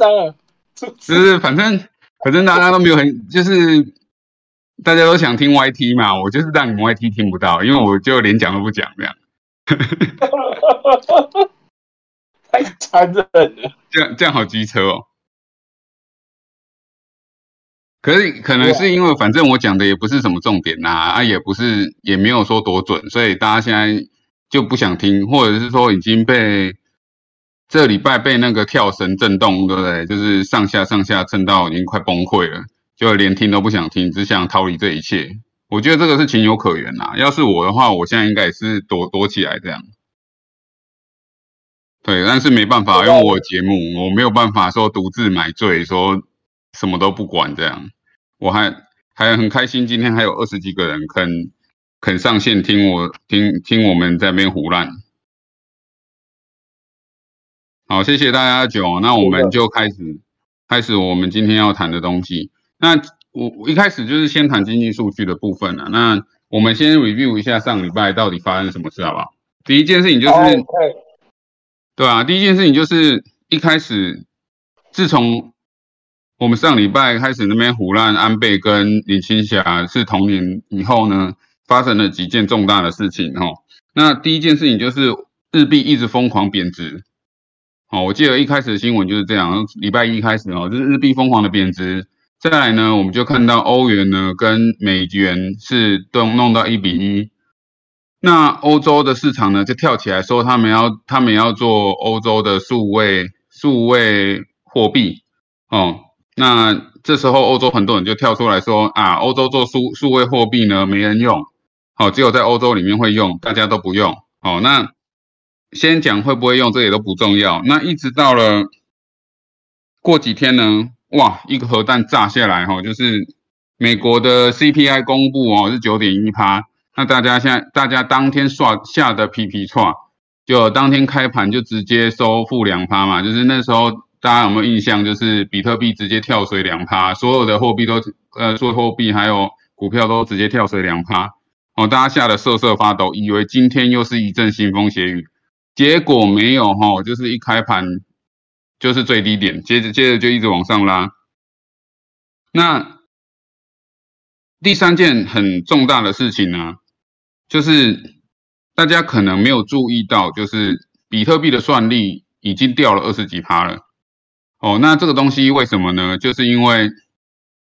越来越夸张了。就是反正反正大家都没有很，就是大家都想听 YT 嘛，我就是让你们 YT 听不到，因为我就连讲都不讲这样。太残忍了。这样这样好机车哦。可是可能是因为反正我讲的也不是什么重点呐，啊也不是也没有说多准，所以大家现在就不想听，或者是说已经被这礼拜被那个跳绳震动，对不对？就是上下上下震到已经快崩溃了，就连听都不想听，只想逃离这一切。我觉得这个是情有可原呐。要是我的话，我现在应该也是躲躲起来这样。对，但是没办法，因为我节目我没有办法说独自买醉说。什么都不管，这样我还还很开心。今天还有二十几个人肯肯上线听我听听我们在那边胡乱。好，谢谢大家酒。那我们就开始开始我们今天要谈的东西。那我我一开始就是先谈经济数据的部分了。那我们先 review 一下上礼拜到底发生什么事，好不好？第一件事情就是，对啊，第一件事情就是一开始自从我们上礼拜开始那边胡乱，安倍跟李青霞是同年以后呢，发生了几件重大的事情哦。那第一件事情就是日币一直疯狂贬值，哦，我记得一开始的新闻就是这样，礼拜一开始哦，就是日币疯狂的贬值。再来呢，我们就看到欧元呢跟美元是都弄到一比一，那欧洲的市场呢就跳起来说他们要他们要做欧洲的数位数位货币哦。那这时候，欧洲很多人就跳出来说啊，欧洲做数数位货币呢，没人用，好，只有在欧洲里面会用，大家都不用。好，那先讲会不会用，这也都不重要。那一直到了过几天呢，哇，一个核弹炸下来，哈，就是美国的 CPI 公布哦，是九点一趴。那大家现在大家当天刷下的皮皮错，就当天开盘就直接收负两趴嘛，就是那时候。大家有没有印象？就是比特币直接跳水两趴，所有的货币都呃，做货币还有股票都直接跳水两趴，哦，大家吓得瑟瑟发抖，以为今天又是一阵腥风血雨，结果没有哈，就是一开盘就是最低点，接着接着就一直往上拉。那第三件很重大的事情呢，就是大家可能没有注意到，就是比特币的算力已经掉了二十几趴了。哦，那这个东西为什么呢？就是因为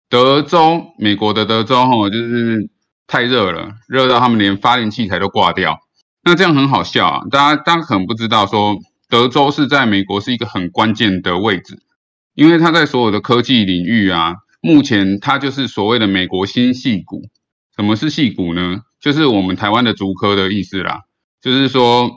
德州，美国的德州，哈，就是太热了，热到他们连发电器材都挂掉。那这样很好笑啊！大家大家可能不知道，说德州是在美国是一个很关键的位置，因为它在所有的科技领域啊，目前它就是所谓的美国新系股。什么是系股呢？就是我们台湾的竹科的意思啦，就是说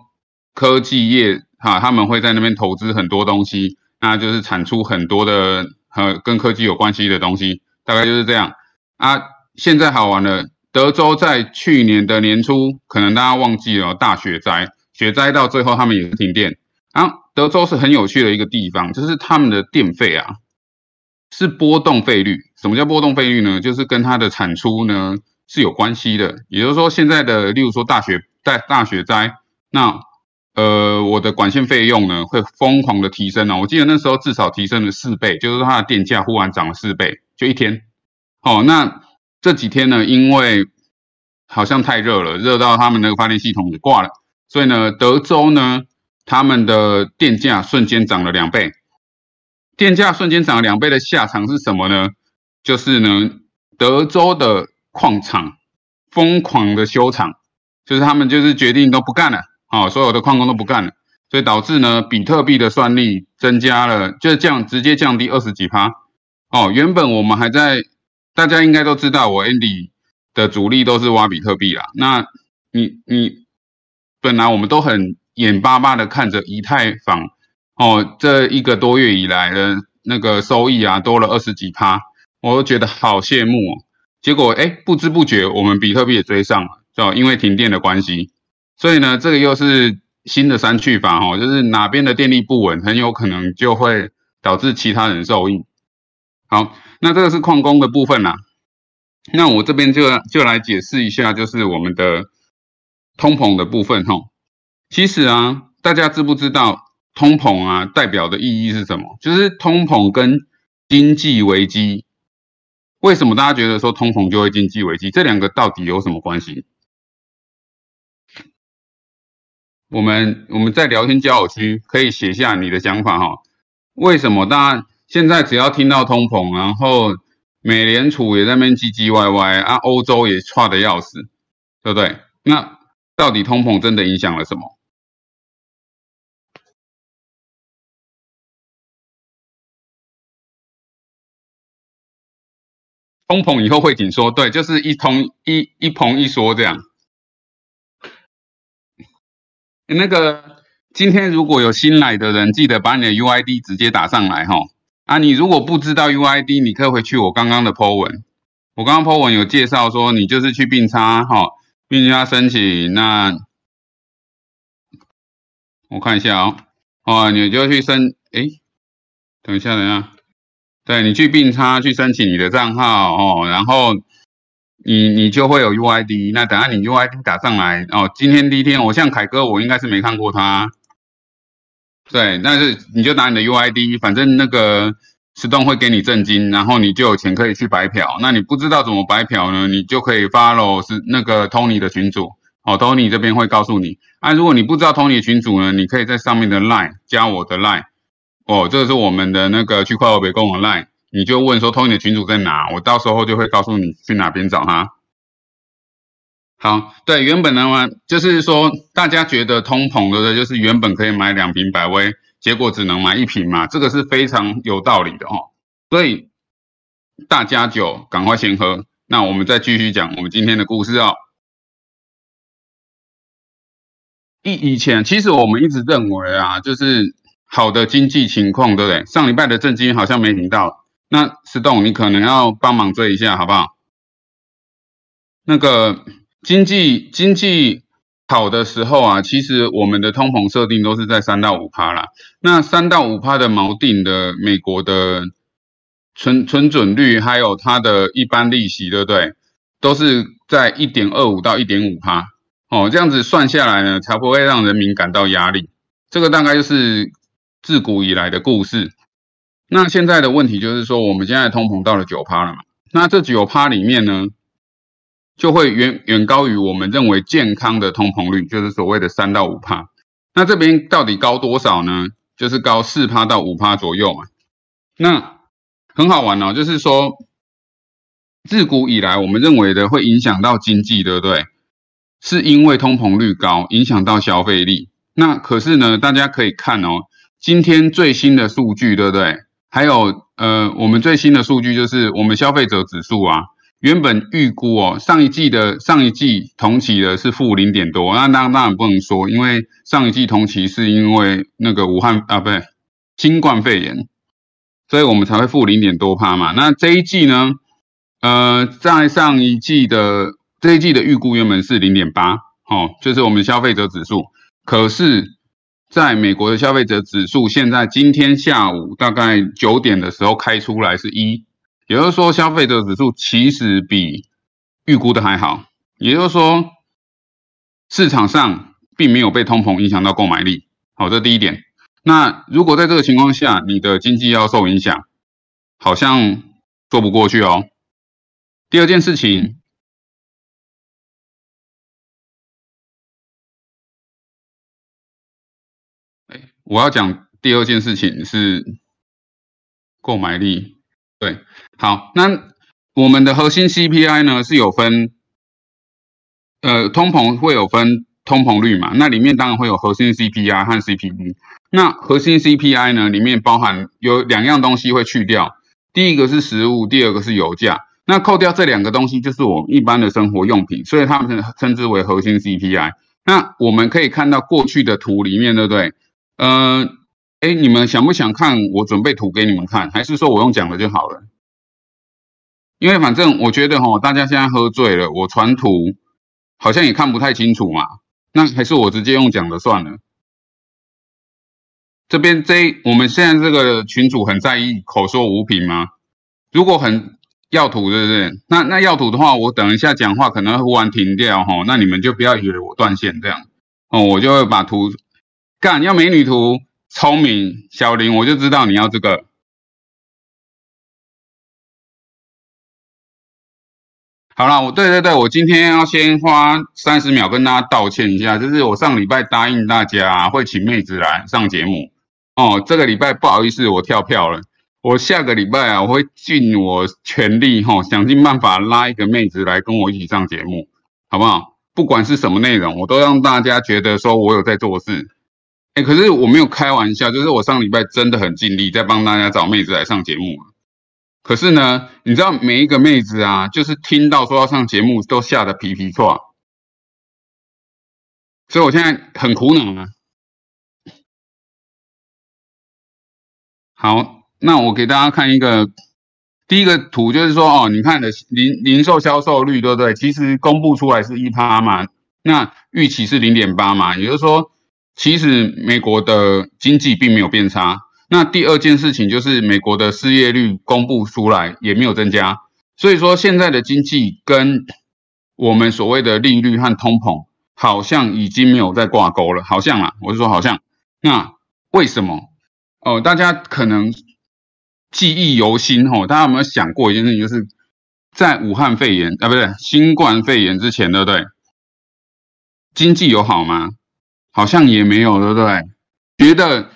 科技业哈，他们会在那边投资很多东西。那就是产出很多的和跟科技有关系的东西，大概就是这样啊。现在好玩了，德州在去年的年初，可能大家忘记了大雪灾，雪灾到最后他们也是停电啊。德州是很有趣的一个地方，就是他们的电费啊是波动费率。什么叫波动费率呢？就是跟它的产出呢是有关系的。也就是说，现在的例如说大雪在大雪灾，那呃，我的管线费用呢会疯狂的提升哦。我记得那时候至少提升了四倍，就是它的电价忽然涨了四倍，就一天。哦，那这几天呢，因为好像太热了，热到他们那个发电系统也挂了，所以呢，德州呢，他们的电价瞬间涨了两倍。电价瞬间涨了两倍的下场是什么呢？就是呢，德州的矿场疯狂的修厂，就是他们就是决定都不干了。哦，所有的矿工都不干了，所以导致呢，比特币的算力增加了，就降直接降低二十几趴。哦，原本我们还在，大家应该都知道，我 Andy 的主力都是挖比特币啦。那你你本来我们都很眼巴巴的看着以太坊，哦，这一个多月以来的那个收益啊，多了二十几趴，我都觉得好羡慕哦。结果哎，不知不觉我们比特币也追上了，就因为停电的关系。所以呢，这个又是新的三去法哦，就是哪边的电力不稳，很有可能就会导致其他人受益。好，那这个是矿工的部分啦。那我这边就就来解释一下，就是我们的通膨的部分哈。其实啊，大家知不知道通膨啊代表的意义是什么？就是通膨跟经济危机，为什么大家觉得说通膨就会经济危机？这两个到底有什么关系？我们我们在聊天交友区可以写下你的想法哈。为什么大家现在只要听到通膨，然后美联储也在那边唧唧歪歪啊，欧洲也差的要死，对不对？那到底通膨真的影响了什么？通膨以后会紧缩，对，就是一通一一膨一缩这样。那个今天如果有新来的人，记得把你的 UID 直接打上来哈。啊，你如果不知道 UID，你可以回去我刚刚的 po 文，我刚刚 po 文有介绍说，你就是去并差哈，并差申请，那我看一下哦，哦，你就去申，哎，等一下，等一下，对你去并差去申请你的账号哦，然后。你你就会有 UID，那等下你 UID 打上来哦。今天第一天，我像凯哥，我应该是没看过他。对，但是你就拿你的 UID，反正那个石洞会给你正金，然后你就有钱可以去白嫖。那你不知道怎么白嫖呢？你就可以 follow 是那个 Tony 的群主哦，Tony 这边会告诉你。啊，如果你不知道 Tony 群主呢，你可以在上面的 Line 加我的 Line 哦，这个是我们的那个区块链北工的 Line。你就问说，Tony 的群主在哪？我到时候就会告诉你去哪边找他。好，对，原本的话就是说，大家觉得通膨的，就是原本可以买两瓶百威，结果只能买一瓶嘛，这个是非常有道理的哦。所以大家就赶快先喝。那我们再继续讲我们今天的故事哦。以以前，其实我们一直认为啊，就是好的经济情况，对不对？上礼拜的震惊好像没听到。那石栋，你可能要帮忙追一下，好不好？那个经济经济好的时候啊，其实我们的通膨设定都是在三到五趴啦。那三到五趴的锚定的美国的存存准率，还有它的一般利息，对不对？都是在一点二五到一点五趴。哦，这样子算下来呢，才不会让人民感到压力。这个大概就是自古以来的故事。那现在的问题就是说，我们现在通膨到了九趴了嘛？那这九趴里面呢，就会远远高于我们认为健康的通膨率，就是所谓的三到五趴。那这边到底高多少呢？就是高四趴到五趴左右嘛。那很好玩哦，就是说，自古以来我们认为的会影响到经济，对不对？是因为通膨率高，影响到消费力。那可是呢，大家可以看哦，今天最新的数据，对不对？还有，呃，我们最新的数据就是我们消费者指数啊，原本预估哦，上一季的上一季同期的是负零点多，那当当然不能说，因为上一季同期是因为那个武汉啊，不对，新冠肺炎，所以我们才会负零点多趴嘛。那这一季呢，呃，在上一季的这一季的预估原本是零点八，哦，就是我们消费者指数，可是。在美国的消费者指数，现在今天下午大概九点的时候开出来是一，也就是说消费者指数其实比预估的还好，也就是说市场上并没有被通膨影响到购买力。好，这第一点。那如果在这个情况下，你的经济要受影响，好像说不过去哦。第二件事情。我要讲第二件事情是购买力，对，好，那我们的核心 CPI 呢是有分，呃，通膨会有分通膨率嘛？那里面当然会有核心 CPI 和 CPI。那核心 CPI 呢，里面包含有两样东西会去掉，第一个是食物，第二个是油价。那扣掉这两个东西，就是我们一般的生活用品，所以他们称之为核心 CPI。那我们可以看到过去的图里面，对不对？嗯，哎，你们想不想看我准备图给你们看，还是说我用讲的就好了？因为反正我觉得哈，大家现在喝醉了，我传图好像也看不太清楚嘛，那还是我直接用讲的算了。这边这我们现在这个群主很在意口说无凭吗？如果很要图，对不对？那那要图的话，我等一下讲话可能会忽然停掉哈，那你们就不要以为我断线这样哦，我就会把图。干要美女图，聪明，小林，我就知道你要这个。好了，我对对对，我今天要先花三十秒跟大家道歉一下，就是我上礼拜答应大家会请妹子来上节目，哦，这个礼拜不好意思，我跳票了。我下个礼拜啊，我会尽我全力哈，想尽办法拉一个妹子来跟我一起上节目，好不好？不管是什么内容，我都让大家觉得说我有在做事。哎，可是我没有开玩笑，就是我上礼拜真的很尽力在帮大家找妹子来上节目。可是呢，你知道每一个妹子啊，就是听到说要上节目，都吓得皮皮挫。所以我现在很苦恼啊。好，那我给大家看一个第一个图，就是说哦，你看的零零售销售率，对不对？其实公布出来是一趴嘛，那预期是零点八嘛，也就是说，其实美国的经济并没有变差。那第二件事情就是美国的失业率公布出来也没有增加，所以说现在的经济跟我们所谓的利率和通膨好像已经没有再挂钩了，好像啊，我是说好像。那为什么？哦，大家可能记忆犹新哦，大家有没有想过一件事情，就是在武汉肺炎啊，不对，新冠肺炎之前，对不对？经济有好吗？好像也没有，对不对？觉得。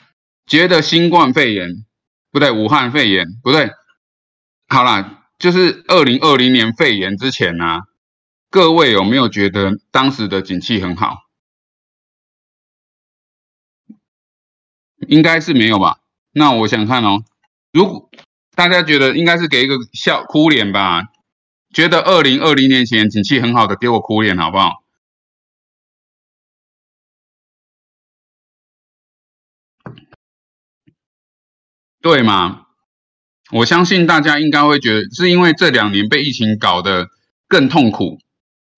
觉得新冠肺炎不对，武汉肺炎不对，好啦，就是二零二零年肺炎之前呢，各位有没有觉得当时的景气很好？应该是没有吧？那我想看哦，如果大家觉得应该是给一个笑哭脸吧，觉得二零二零年前景气很好的，给我哭脸好不好？对吗？我相信大家应该会觉得，是因为这两年被疫情搞得更痛苦，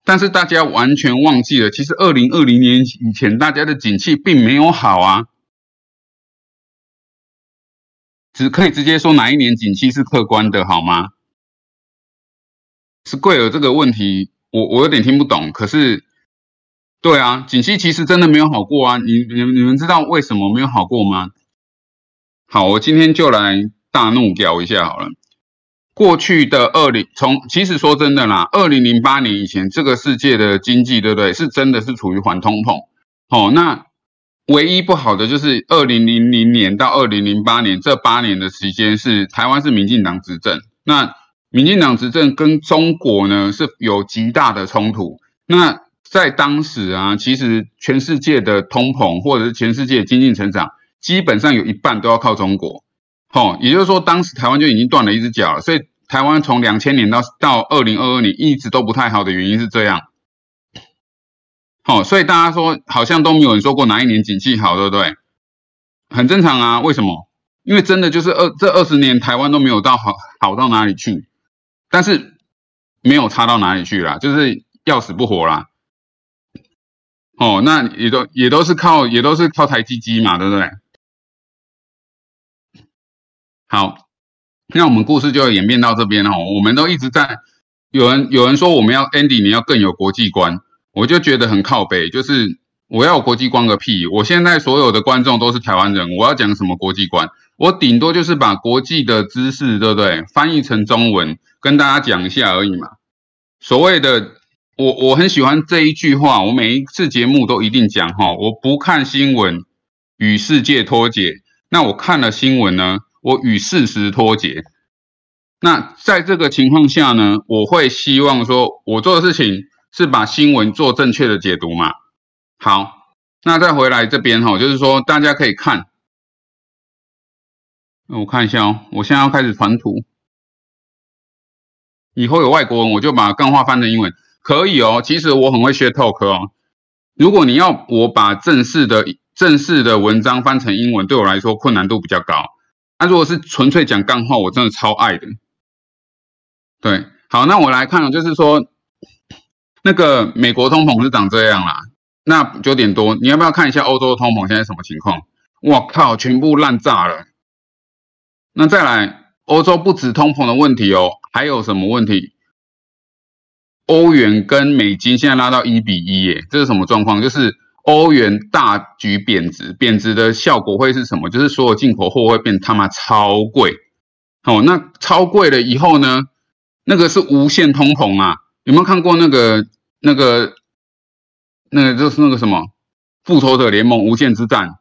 但是大家完全忘记了，其实二零二零年以前大家的景气并没有好啊，只可以直接说哪一年景气是客观的，好吗？是贵了这个问题，我我有点听不懂，可是，对啊，景气其实真的没有好过啊，你你你们知道为什么没有好过吗？好，我今天就来大怒屌一下好了。过去的二零从其实说真的啦，二零零八年以前，这个世界的经济对不对？是真的是处于缓通膨。好，那唯一不好的就是二零零零年到二零零八年这八年的时间是台湾是民进党执政。那民进党执政跟中国呢是有极大的冲突。那在当时啊，其实全世界的通膨或者是全世界经济成长。基本上有一半都要靠中国，哦，也就是说，当时台湾就已经断了一只脚了。所以台湾从两千年到到二零二二年一直都不太好的原因是这样，哦，所以大家说好像都没有人说过哪一年景气好，对不对？很正常啊，为什么？因为真的就是二这二十年台湾都没有到好好到哪里去，但是没有差到哪里去啦，就是要死不活啦。哦，那也都也都是靠也都是靠台积机嘛，对不对？好，那我们故事就演变到这边哦。我们都一直在有人有人说我们要 Andy，你要更有国际观，我就觉得很靠北。就是我要国际观个屁！我现在所有的观众都是台湾人，我要讲什么国际观？我顶多就是把国际的知识，对不对？翻译成中文跟大家讲一下而已嘛。所谓的我我很喜欢这一句话，我每一次节目都一定讲哈。我不看新闻与世界脱节，那我看了新闻呢？我与事实脱节，那在这个情况下呢，我会希望说，我做的事情是把新闻做正确的解读嘛。好，那再回来这边哈，就是说大家可以看，我看一下哦，我现在要开始传图，以后有外国文我就把干话翻成英文，可以哦。其实我很会学 talk 哦，如果你要我把正式的正式的文章翻成英文，对我来说困难度比较高。那如果是纯粹讲干话，我真的超爱的。对，好，那我来看，就是说那个美国通膨是长这样啦。那九点多，你要不要看一下欧洲通膨现在什么情况？我靠，全部烂炸了。那再来，欧洲不止通膨的问题哦，还有什么问题？欧元跟美金现在拉到一比一耶，这是什么状况？就是欧元大举贬值，贬值的效果会是什么？就是所有进口货会变他妈超贵。哦，那超贵了以后呢？那个是无限通膨啊！有没有看过那个那个那个就是那个什么复仇者联盟无限之战？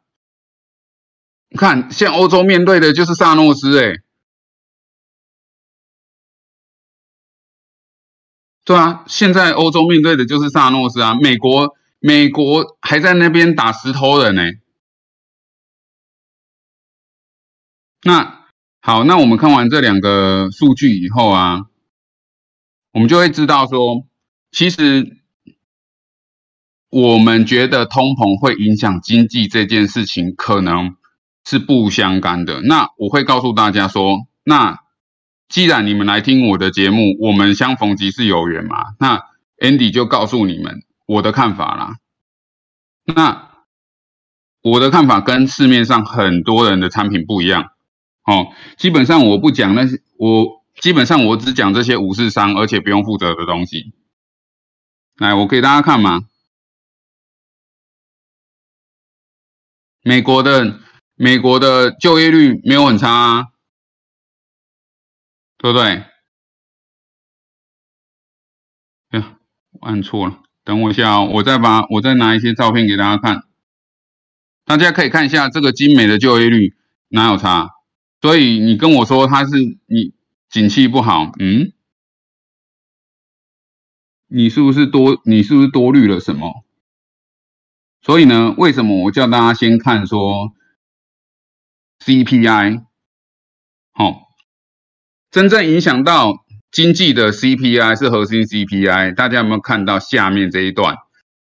看，现欧洲面对的就是萨诺斯，哎，对啊，现在欧洲面对的就是萨诺斯啊！美国美国还在那边打石头人呢。那好，那我们看完这两个数据以后啊。我们就会知道说，其实我们觉得通膨会影响经济这件事情，可能是不相干的。那我会告诉大家说，那既然你们来听我的节目，我们相逢即是有缘嘛。那 Andy 就告诉你们我的看法啦。那我的看法跟市面上很多人的产品不一样。哦，基本上我不讲那些我。基本上我只讲这些五四三，而且不用负责的东西。来，我给大家看嘛。美国的美国的就业率没有很差，啊，对不对？哎呀，按错了，等我一下哦，我再把我再拿一些照片给大家看。大家可以看一下这个精美的就业率哪有差？所以你跟我说它是你。景气不好，嗯，你是不是多？你是不是多虑了什么？所以呢，为什么我叫大家先看说 CPI？好，真正影响到经济的 CPI 是核心 CPI，大家有没有看到下面这一段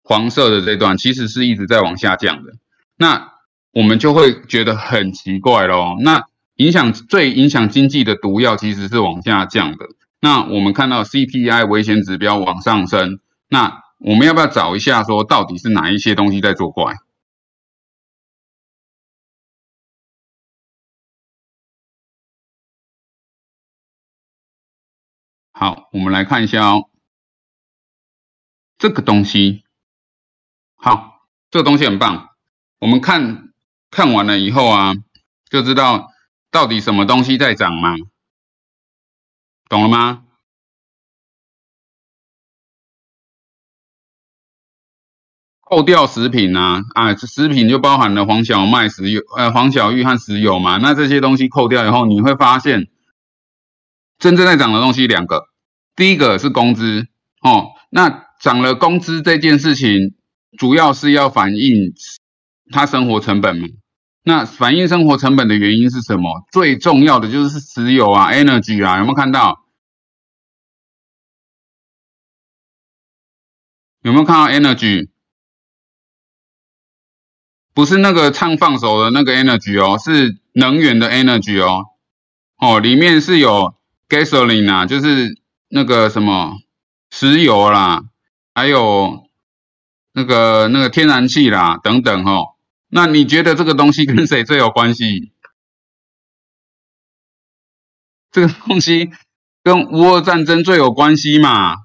黄色的这段，其实是一直在往下降的。那我们就会觉得很奇怪咯。那影响最影响经济的毒药其实是往下降的。那我们看到 CPI 危险指标往上升，那我们要不要找一下说到底是哪一些东西在作怪？好，我们来看一下哦，这个东西，好，这个东西很棒。我们看看完了以后啊，就知道。到底什么东西在涨吗？懂了吗？扣掉食品啊，啊，食品就包含了黄小麦、石油，呃，黄小玉和石油嘛。那这些东西扣掉以后，你会发现真正在涨的东西两个，第一个是工资哦。那涨了工资这件事情，主要是要反映他生活成本嘛。那反映生活成本的原因是什么？最重要的就是石油啊，energy 啊，有没有看到？有没有看到 energy？不是那个唱放手的那个 energy 哦，是能源的 energy 哦。哦，里面是有 gasoline 啊，就是那个什么石油啦，还有那个那个天然气啦，等等哦。那你觉得这个东西跟谁最有关系？这个东西跟乌俄战争最有关系嘛？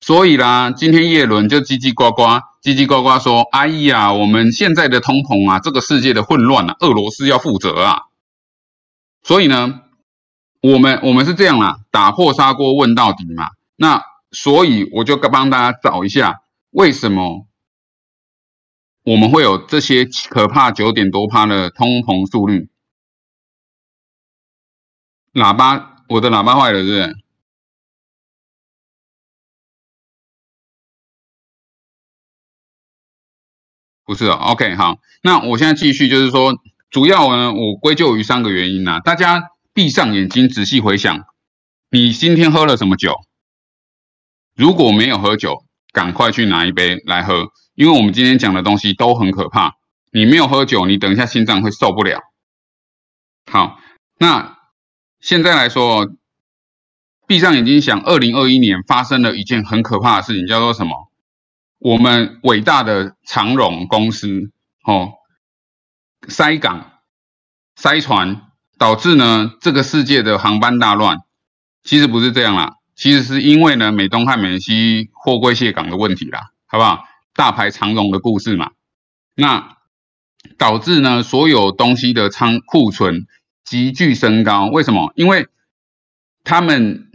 所以啦，今天叶伦就叽叽呱呱、叽叽呱呱说：“哎呀，我们现在的通膨啊，这个世界的混乱啊，俄罗斯要负责啊。”所以呢，我们我们是这样啦，打破砂锅问到底嘛。那所以我就帮大家找一下为什么。我们会有这些可怕九点多趴的通膨速率。喇叭，我的喇叭坏了，是不是？不是哦，OK，好，那我现在继续，就是说，主要呢，我归咎于三个原因呐。大家闭上眼睛，仔细回想，你今天喝了什么酒？如果没有喝酒，赶快去拿一杯来喝。因为我们今天讲的东西都很可怕，你没有喝酒，你等一下心脏会受不了。好，那现在来说，闭上眼睛想，二零二一年发生了一件很可怕的事情，叫做什么？我们伟大的长荣公司哦，塞港、塞船，导致呢这个世界的航班大乱。其实不是这样啦，其实是因为呢美东和美西货柜卸港的问题啦，好不好？大牌长龙的故事嘛，那导致呢所有东西的仓库存急剧升高。为什么？因为他们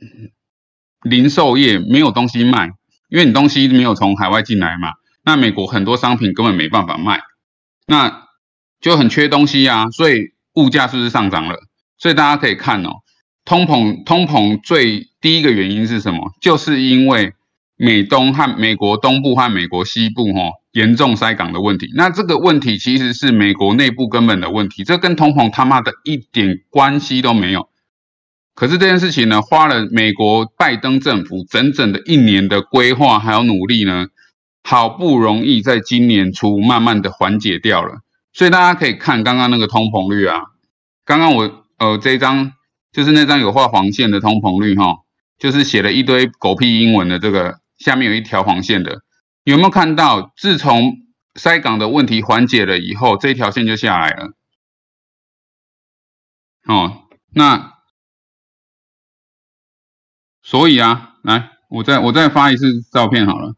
零售业没有东西卖，因为你东西没有从海外进来嘛。那美国很多商品根本没办法卖，那就很缺东西啊，所以物价是不是上涨了？所以大家可以看哦，通膨通膨最第一个原因是什么？就是因为美东和美国东部和美国西部哈严重塞港的问题。那这个问题其实是美国内部根本的问题，这跟通膨他妈的一点关系都没有。可是这件事情呢，花了美国拜登政府整整的一年的规划还有努力呢。好不容易在今年初慢慢的缓解掉了，所以大家可以看刚刚那个通膨率啊，刚刚我呃这一张就是那张有画黄线的通膨率哈，就是写了一堆狗屁英文的这个下面有一条黄线的，有没有看到？自从塞港的问题缓解了以后，这条线就下来了。哦，那所以啊，来我再我再发一次照片好了。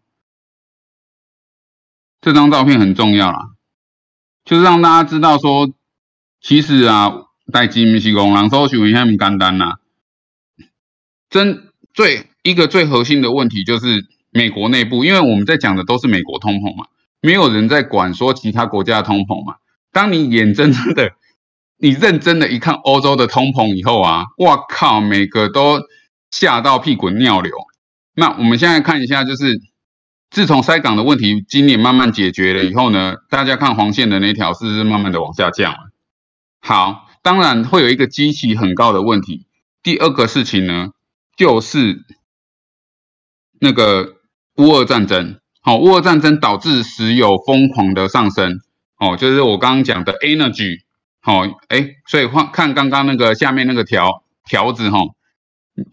这张照片很重要啦，就是让大家知道说，其实啊，代金不是工人，搜寻一下很简单呐。真最一个最核心的问题就是美国内部，因为我们在讲的都是美国通膨嘛，没有人在管说其他国家的通膨嘛。当你眼睁睁的，你认真的一看欧洲的通膨以后啊，哇靠，每个都吓到屁滚尿流。那我们现在看一下，就是。自从塞港的问题今年慢慢解决了以后呢，大家看黄线的那条是不是慢慢的往下降了？好，当然会有一个基期很高的问题。第二个事情呢，就是那个乌俄战争。好，乌俄战争导致石油疯狂的上升。哦，就是我刚刚讲的 energy。好，哎，所以看看刚刚那个下面那个条条子哈，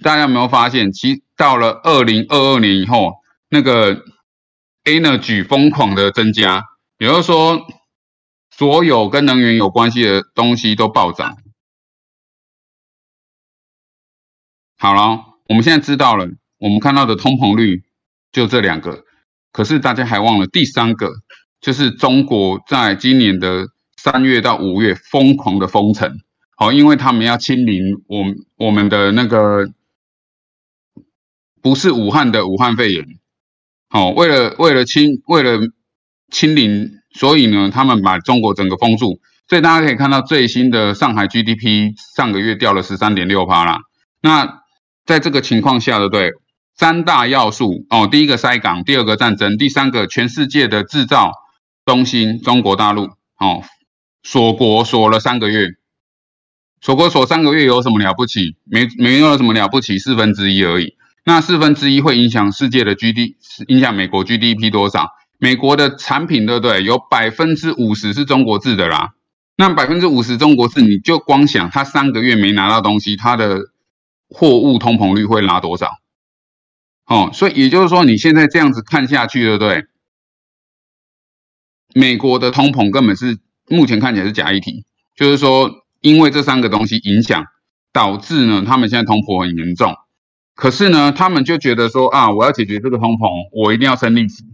大家有没有发现，其到了二零二二年以后，那个。Energy 疯狂的增加，也就是说，所有跟能源有关系的东西都暴涨。好了，我们现在知道了，我们看到的通膨率就这两个，可是大家还忘了第三个，就是中国在今年的三月到五月疯狂的封城，好，因为他们要清零，我我们的那个不是武汉的武汉肺炎。好，为了为了清为了清零，所以呢，他们把中国整个封住。所以大家可以看到最新的上海 GDP 上个月掉了十三点六趴啦。那在这个情况下，的对？三大要素哦，第一个塞港，第二个战争，第三个全世界的制造中心中国大陆哦，锁国锁了三个月，锁国锁三个月有什么了不起？没没有什么了不起，四分之一而已。那四分之一会影响世界的 G D，影响美国 GDP 多少？美国的产品对不对？有百分之五十是中国制的啦。那百分之五十中国制，你就光想他三个月没拿到东西，他的货物通膨率会拉多少？哦，所以也就是说，你现在这样子看下去，对不对？美国的通膨根本是目前看起来是假议题，就是说，因为这三个东西影响，导致呢，他们现在通膨很严重。可是呢，他们就觉得说啊，我要解决这个通膨，我一定要升利息，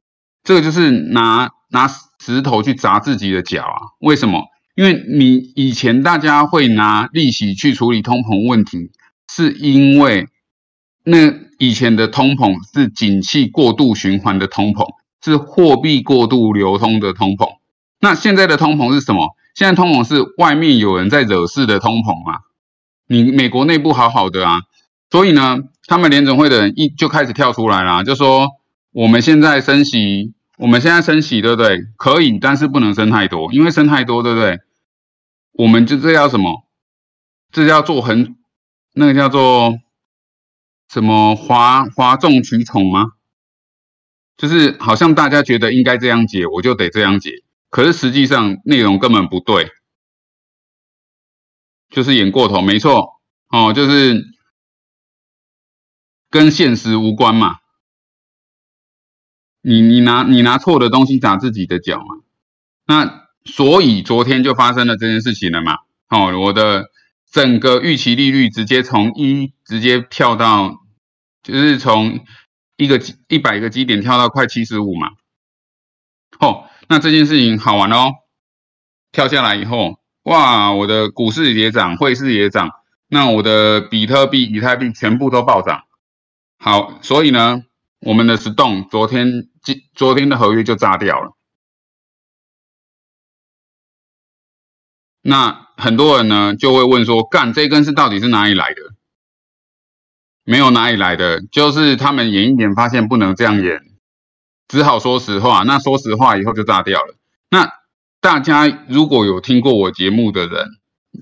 这个就是拿拿石头去砸自己的脚啊！为什么？因为你以前大家会拿利息去处理通膨问题，是因为那以前的通膨是景气过度循环的通膨，是货币过度流通的通膨。那现在的通膨是什么？现在通膨是外面有人在惹事的通膨啊！你美国内部好好的啊，所以呢？他们联总会的人一就开始跳出来了，就说我们现在升息，我们现在升息，对不对？可以，但是不能升太多，因为升太多，对不对？我们就这叫什么？这叫做很那个叫做什么哗哗众取宠吗？就是好像大家觉得应该这样解，我就得这样解，可是实际上内容根本不对，就是演过头，没错，哦，就是。跟现实无关嘛？你你拿你拿错的东西砸自己的脚嘛？那所以昨天就发生了这件事情了嘛？哦，我的整个预期利率直接从一直接跳到，就是从一个一百个基点跳到快七十五嘛？哦，那这件事情好玩哦，跳下来以后，哇，我的股市也涨，汇市也涨，那我的比特币、以太币全部都暴涨。好，所以呢，我们的 Stone 昨天今昨天的合约就炸掉了。那很多人呢就会问说，干这根是到底是哪里来的？没有哪里来的，就是他们演一点发现不能这样演，只好说实话。那说实话以后就炸掉了。那大家如果有听过我节目的人，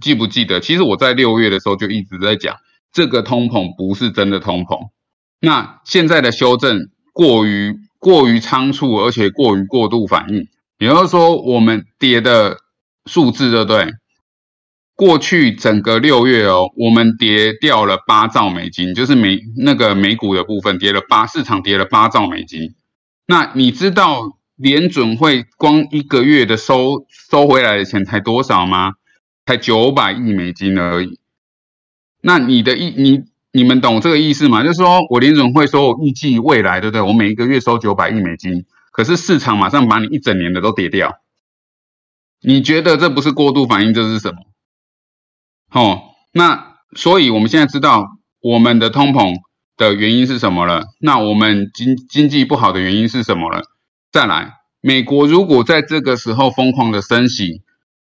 记不记得？其实我在六月的时候就一直在讲，这个通膨不是真的通膨。那现在的修正过于过于仓促，而且过于过度反应。也就是说，我们跌的数字，对不对？过去整个六月哦，我们跌掉了八兆美金，就是美那个美股的部分跌了八，市场跌了八兆美金。那你知道联准会光一个月的收收回来的钱才多少吗？才九百亿美金而已。那你的一你你们懂这个意思吗？就是说我联准会说我预计未来，对不对？我每一个月收九百亿美金，可是市场马上把你一整年的都跌掉。你觉得这不是过度反应，这是什么？哦，那所以我们现在知道我们的通膨的原因是什么了？那我们经经济不好的原因是什么了？再来，美国如果在这个时候疯狂的升息，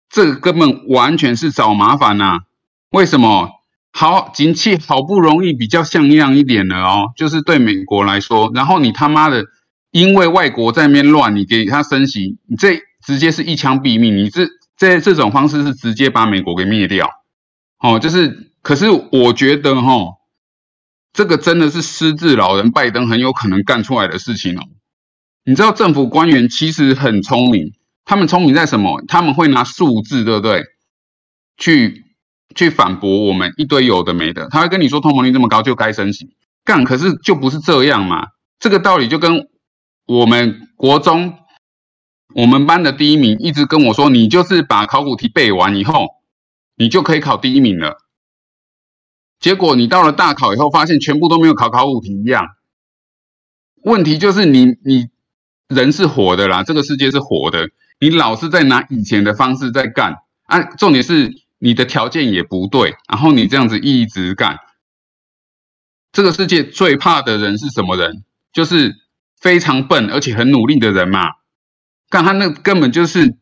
这根本完全是找麻烦呐！为什么？好，景气好不容易比较像样一点了哦，就是对美国来说，然后你他妈的因为外国在面乱，你给他升息，你这直接是一枪毙命，你这这这种方式是直接把美国给灭掉。哦，就是，可是我觉得哈，这个真的是失智老人拜登很有可能干出来的事情哦。你知道政府官员其实很聪明，他们聪明在什么？他们会拿数字，对不对？去去反驳我们一堆有的没的。他会跟你说通膨率这么高就该升息，干，可是就不是这样嘛。这个道理就跟我们国中我们班的第一名一直跟我说，你就是把考古题背完以后。你就可以考第一名了。结果你到了大考以后，发现全部都没有考考古题一样。问题就是你你人是活的啦，这个世界是活的，你老是在拿以前的方式在干啊。重点是你的条件也不对，然后你这样子一直干。这个世界最怕的人是什么人？就是非常笨而且很努力的人嘛。干他那根本就是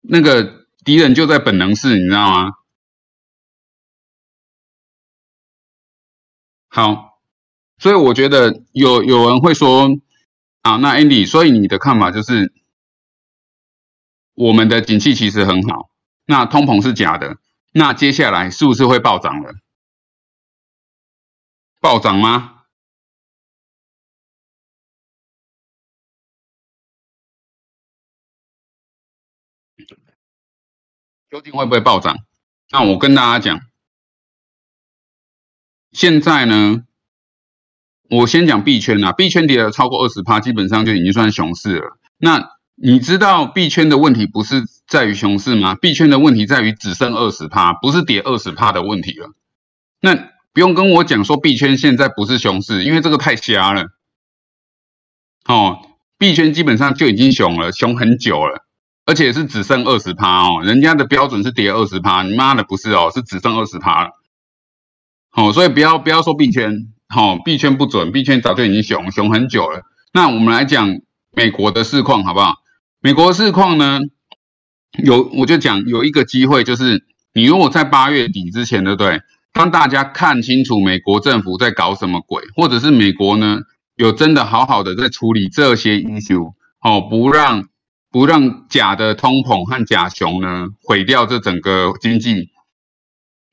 那个。敌人就在本能室，你知道吗？好，所以我觉得有有人会说啊，那 Andy，所以你的看法就是我们的景气其实很好，那通膨是假的，那接下来是不是会暴涨了？暴涨吗？究竟会不会暴涨？那我跟大家讲，现在呢，我先讲币圈啊，币圈跌了超过二十趴，基本上就已经算熊市了。那你知道币圈的问题不是在于熊市吗？币圈的问题在于只剩二十趴，不是跌二十趴的问题了。那不用跟我讲说币圈现在不是熊市，因为这个太瞎了。哦，币圈基本上就已经熊了，熊很久了。而且是只剩二十趴哦，人家的标准是跌二十趴，你妈的不是哦，是只剩二十趴了。哦，所以不要不要说币圈，好，币圈不准，币圈早就已经熊熊很久了。那我们来讲美国的市况好不好？美国市况呢，有我就讲有一个机会，就是你如果在八月底之前，对不对？当大家看清楚美国政府在搞什么鬼，或者是美国呢有真的好好的在处理这些因素哦，不让。不让假的通膨和假熊呢毁掉这整个经济，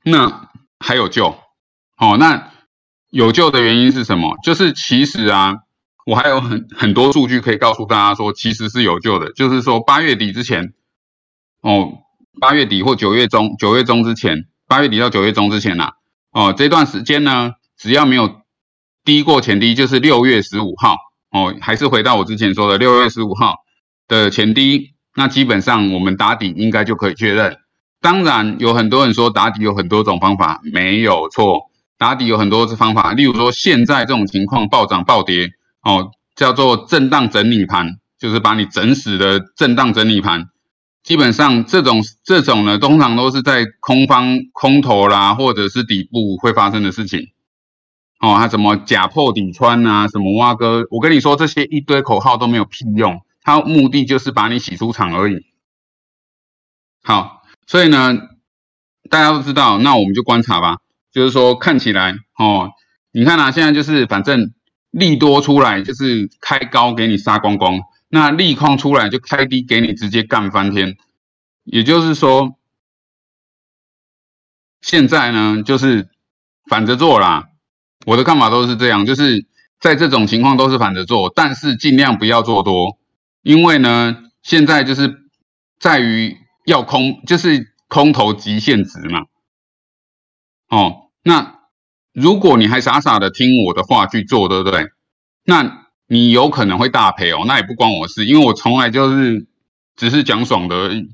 那还有救。好，那有救的原因是什么？就是其实啊，我还有很很多数据可以告诉大家说，其实是有救的。就是说八月底之前，哦，八月底或九月中，九月中之前，八月底到九月中之前呐，哦，这段时间呢，只要没有低过前低，就是六月十五号，哦，还是回到我之前说的六月十五号。的前低，那基本上我们打底应该就可以确认。当然有很多人说打底有很多种方法，没有错，打底有很多方法。例如说现在这种情况暴涨暴跌，哦，叫做震荡整理盘，就是把你整死的震荡整理盘。基本上这种这种呢，通常都是在空方空头啦，或者是底部会发生的事情。哦，它什么假破底穿啊，什么挖哥，我跟你说这些一堆口号都没有屁用，它目的就是把你洗出场而已。好，所以呢，大家都知道，那我们就观察吧。就是说看起来哦，你看啊，现在就是反正利多出来就是开高给你杀光光。那利空出来就开低给你直接干翻天，也就是说，现在呢就是反着做啦。我的看法都是这样，就是在这种情况都是反着做，但是尽量不要做多，因为呢现在就是在于要空，就是空头极限值嘛。哦，那如果你还傻傻的听我的话去做，对不对？那。你有可能会大赔哦，那也不关我事，因为我从来就是只是讲爽的而已。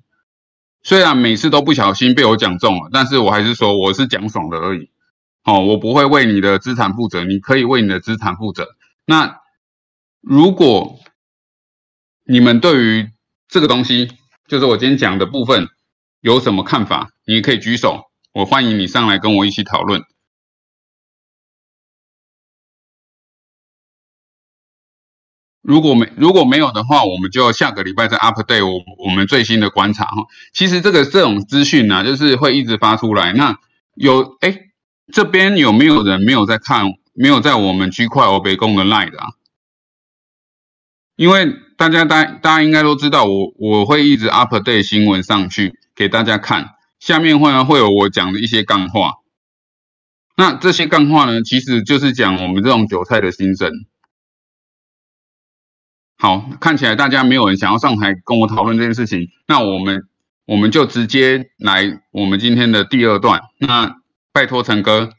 虽然每次都不小心被我讲中了，但是我还是说我是讲爽的而已。哦，我不会为你的资产负责，你可以为你的资产负责。那如果你们对于这个东西，就是我今天讲的部分，有什么看法，你可以举手，我欢迎你上来跟我一起讨论。如果没如果没有的话，我们就下个礼拜再 update 我我们最新的观察哈。其实这个这种资讯呢，就是会一直发出来。那有哎，这边有没有人没有在看，没有在我们区块欧北宫的 line 的啊？因为大家大大家应该都知道，我我会一直 update 新闻上去给大家看。下面会呢会有我讲的一些干话。那这些干话呢，其实就是讲我们这种韭菜的心声。好，看起来大家没有人想要上台跟我讨论这件事情，那我们我们就直接来我们今天的第二段。那拜托陈哥，